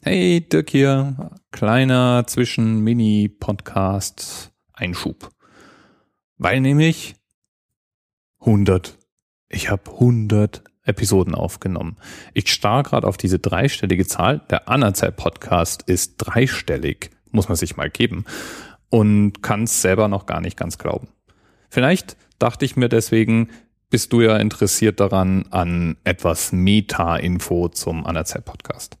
Hey, Dirk hier. Kleiner Zwischen-Mini-Podcast-Einschub. Weil nämlich 100. Ich habe 100 Episoden aufgenommen. Ich starr gerade auf diese dreistellige Zahl. Der Anerzeit-Podcast ist dreistellig. Muss man sich mal geben. Und kann es selber noch gar nicht ganz glauben. Vielleicht dachte ich mir deswegen, bist du ja interessiert daran an etwas Meta-Info zum Anerzeit-Podcast.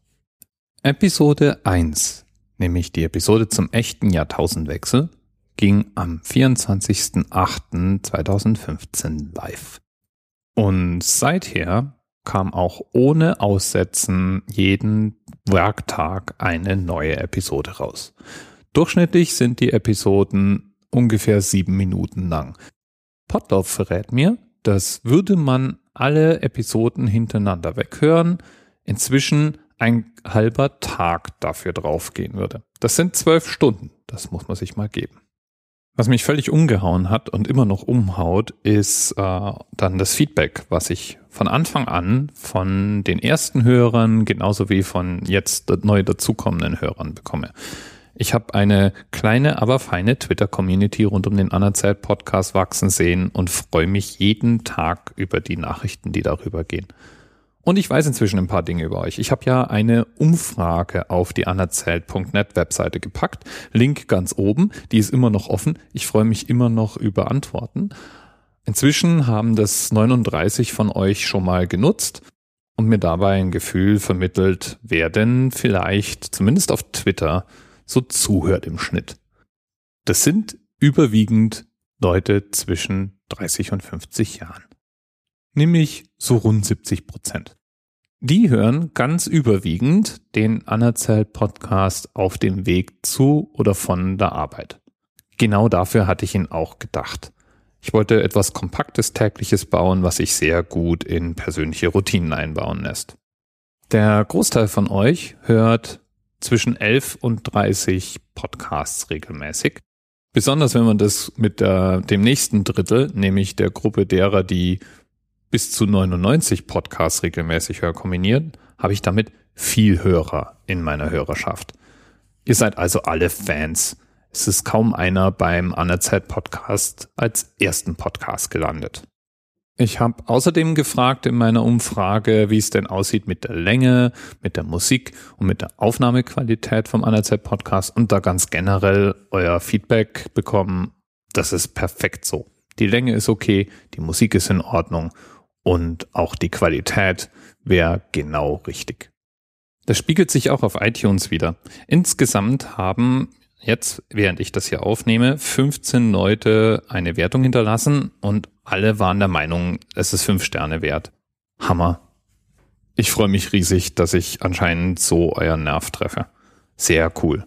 Episode 1, nämlich die Episode zum echten Jahrtausendwechsel, ging am 24.08.2015 live. Und seither kam auch ohne Aussetzen jeden Werktag eine neue Episode raus. Durchschnittlich sind die Episoden ungefähr sieben Minuten lang. Potlauf verrät mir, dass würde man alle Episoden hintereinander weghören, inzwischen ein halber Tag dafür draufgehen würde. Das sind zwölf Stunden. Das muss man sich mal geben. Was mich völlig umgehauen hat und immer noch umhaut, ist äh, dann das Feedback, was ich von Anfang an von den ersten Hörern genauso wie von jetzt neu dazukommenden Hörern bekomme. Ich habe eine kleine, aber feine Twitter-Community rund um den Anerzeit-Podcast wachsen sehen und freue mich jeden Tag über die Nachrichten, die darüber gehen. Und ich weiß inzwischen ein paar Dinge über euch. Ich habe ja eine Umfrage auf die anerzählt.net Webseite gepackt. Link ganz oben. Die ist immer noch offen. Ich freue mich immer noch über Antworten. Inzwischen haben das 39 von euch schon mal genutzt und mir dabei ein Gefühl vermittelt, wer denn vielleicht zumindest auf Twitter so zuhört im Schnitt. Das sind überwiegend Leute zwischen 30 und 50 Jahren. Nämlich so rund 70 Prozent. Die hören ganz überwiegend den Anerzählt Podcast auf dem Weg zu oder von der Arbeit. Genau dafür hatte ich ihn auch gedacht. Ich wollte etwas Kompaktes tägliches bauen, was sich sehr gut in persönliche Routinen einbauen lässt. Der Großteil von euch hört zwischen 11 und 30 Podcasts regelmäßig. Besonders wenn man das mit der, dem nächsten Drittel, nämlich der Gruppe derer, die bis zu 99 Podcasts regelmäßig höre kombinieren, habe ich damit viel Hörer in meiner Hörerschaft. Ihr seid also alle Fans. Es ist kaum einer beim Anerzeit Podcast als ersten Podcast gelandet. Ich habe außerdem gefragt in meiner Umfrage, wie es denn aussieht mit der Länge, mit der Musik und mit der Aufnahmequalität vom Anerzeit Podcast und da ganz generell euer Feedback bekommen. Das ist perfekt so. Die Länge ist okay, die Musik ist in Ordnung und auch die Qualität wäre genau richtig. Das spiegelt sich auch auf iTunes wieder. Insgesamt haben jetzt, während ich das hier aufnehme, 15 Leute eine Wertung hinterlassen und alle waren der Meinung, es ist fünf Sterne wert. Hammer. Ich freue mich riesig, dass ich anscheinend so euren Nerv treffe. Sehr cool.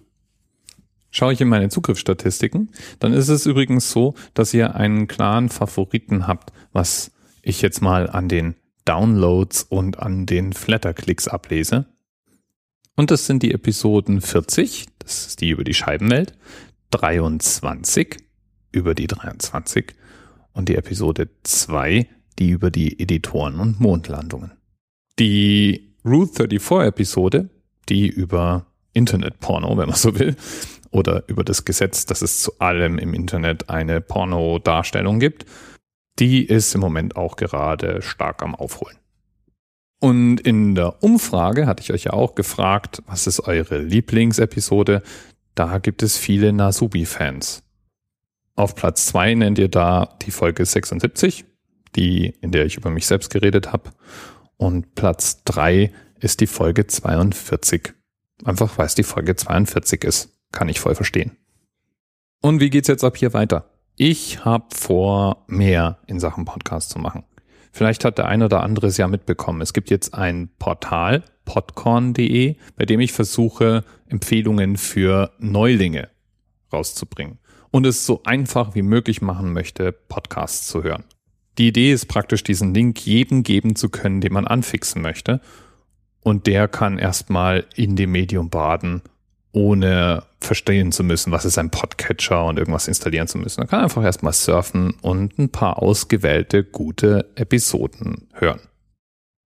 Schaue ich in meine Zugriffsstatistiken, dann ist es übrigens so, dass ihr einen klaren Favoriten habt, was ich jetzt mal an den Downloads und an den Flatterklicks ablese. Und das sind die Episoden 40, das ist die über die Scheibenwelt, 23 über die 23 und die Episode 2, die über die Editoren und Mondlandungen. Die Route 34 Episode, die über Internetporno, wenn man so will, oder über das Gesetz, dass es zu allem im Internet eine Porno-Darstellung gibt, die ist im Moment auch gerade stark am Aufholen. Und in der Umfrage hatte ich euch ja auch gefragt, was ist eure Lieblingsepisode? Da gibt es viele Nasubi-Fans. Auf Platz zwei nennt ihr da die Folge 76, die, in der ich über mich selbst geredet habe. Und Platz drei ist die Folge 42. Einfach weil es die Folge 42 ist. Kann ich voll verstehen. Und wie geht's jetzt ab hier weiter? Ich habe vor, mehr in Sachen Podcast zu machen. Vielleicht hat der eine oder andere es ja mitbekommen. Es gibt jetzt ein Portal, podcorn.de, bei dem ich versuche, Empfehlungen für Neulinge rauszubringen und es so einfach wie möglich machen möchte, Podcasts zu hören. Die Idee ist praktisch, diesen Link jedem geben zu können, den man anfixen möchte. Und der kann erstmal in dem Medium baden ohne verstehen zu müssen, was ist ein Podcatcher und irgendwas installieren zu müssen. Man kann einfach erstmal surfen und ein paar ausgewählte gute Episoden hören.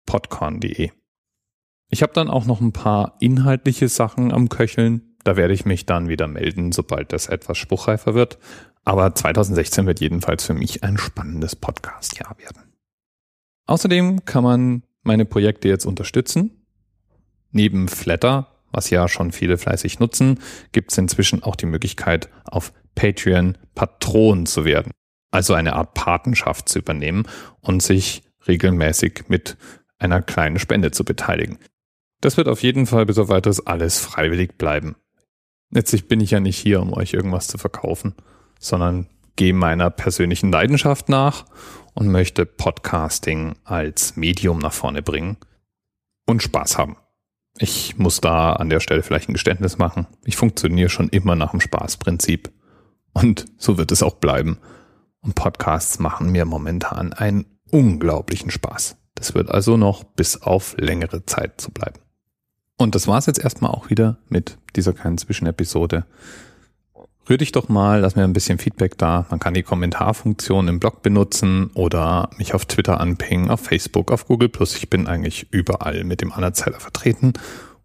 Podcon.de Ich habe dann auch noch ein paar inhaltliche Sachen am Köcheln. Da werde ich mich dann wieder melden, sobald das etwas spruchreifer wird. Aber 2016 wird jedenfalls für mich ein spannendes Podcast-Jahr werden. Außerdem kann man meine Projekte jetzt unterstützen. Neben Flatter, was ja schon viele fleißig nutzen, gibt es inzwischen auch die Möglichkeit, auf Patreon Patron zu werden. Also eine Art Patenschaft zu übernehmen und sich regelmäßig mit einer kleinen Spende zu beteiligen. Das wird auf jeden Fall bis auf weiteres alles freiwillig bleiben. Letztlich bin ich ja nicht hier, um euch irgendwas zu verkaufen, sondern gehe meiner persönlichen Leidenschaft nach und möchte Podcasting als Medium nach vorne bringen und Spaß haben. Ich muss da an der Stelle vielleicht ein Geständnis machen. Ich funktioniere schon immer nach dem Spaßprinzip. Und so wird es auch bleiben. Und Podcasts machen mir momentan einen unglaublichen Spaß. Das wird also noch bis auf längere Zeit zu bleiben. Und das war's jetzt erstmal auch wieder mit dieser kleinen Zwischenepisode. Rühr dich doch mal, lass mir ein bisschen Feedback da. Man kann die Kommentarfunktion im Blog benutzen oder mich auf Twitter anpingen, auf Facebook, auf Google Plus. Ich bin eigentlich überall mit dem Anerzähler vertreten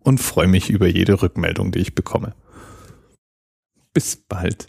und freue mich über jede Rückmeldung, die ich bekomme. Bis bald.